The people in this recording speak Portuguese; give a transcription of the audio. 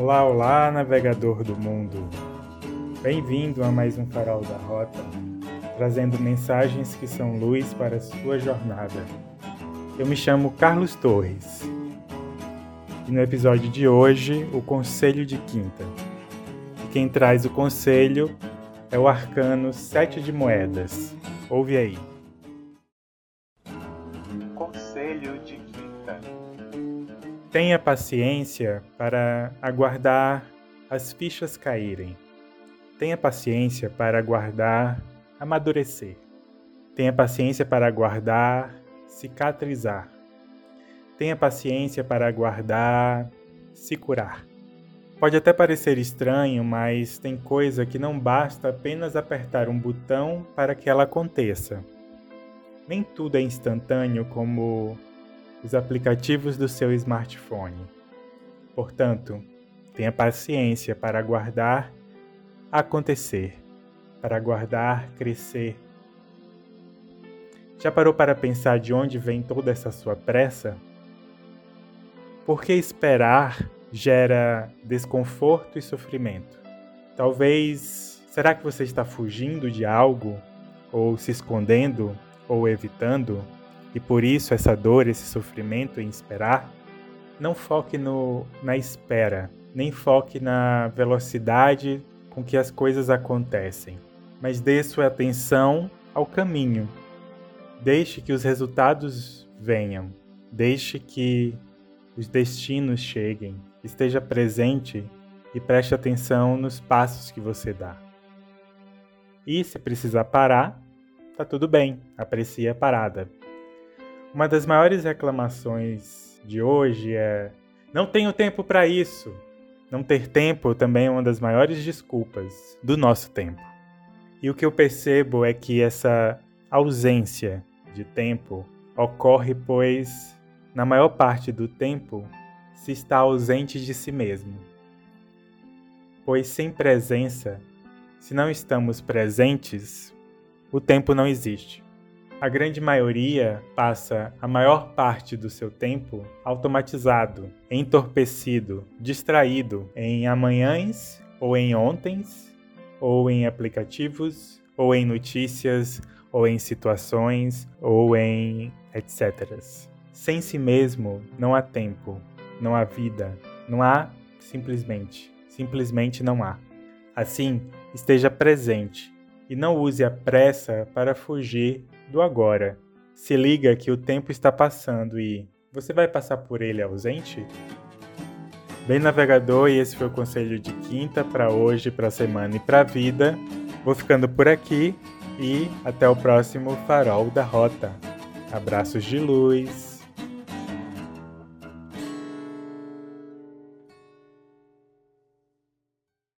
Olá, olá, navegador do mundo. Bem-vindo a mais um Farol da Rota, trazendo mensagens que são luz para a sua jornada. Eu me chamo Carlos Torres. E no episódio de hoje, o Conselho de Quinta. E quem traz o conselho é o arcano Sete de Moedas. Ouve aí. Conselho de Quinta. Tenha paciência para aguardar as fichas caírem. Tenha paciência para aguardar amadurecer. Tenha paciência para aguardar cicatrizar. Tenha paciência para aguardar se curar. Pode até parecer estranho, mas tem coisa que não basta apenas apertar um botão para que ela aconteça. Nem tudo é instantâneo como os aplicativos do seu smartphone. Portanto, tenha paciência para aguardar acontecer, para aguardar crescer. Já parou para pensar de onde vem toda essa sua pressa? Por que esperar gera desconforto e sofrimento. Talvez, será que você está fugindo de algo, ou se escondendo, ou evitando, e por isso essa dor, esse sofrimento em esperar? Não foque no, na espera, nem foque na velocidade com que as coisas acontecem, mas dê sua atenção ao caminho. Deixe que os resultados venham, deixe que os destinos cheguem esteja presente e preste atenção nos passos que você dá. E se precisar parar, tá tudo bem, aprecie a parada. Uma das maiores reclamações de hoje é: não tenho tempo para isso. Não ter tempo também é uma das maiores desculpas do nosso tempo. E o que eu percebo é que essa ausência de tempo ocorre pois, na maior parte do tempo, se está ausente de si mesmo. Pois sem presença, se não estamos presentes, o tempo não existe. A grande maioria passa a maior parte do seu tempo automatizado, entorpecido, distraído em amanhãs ou em ontens, ou em aplicativos, ou em notícias, ou em situações, ou em etc. Sem si mesmo não há tempo, não há vida, não há simplesmente, simplesmente não há. Assim, esteja presente e não use a pressa para fugir do agora. Se liga que o tempo está passando e você vai passar por ele ausente? Bem navegador, e esse foi o conselho de quinta para hoje, para a semana e para a vida. Vou ficando por aqui e até o próximo Farol da Rota. Abraços de luz.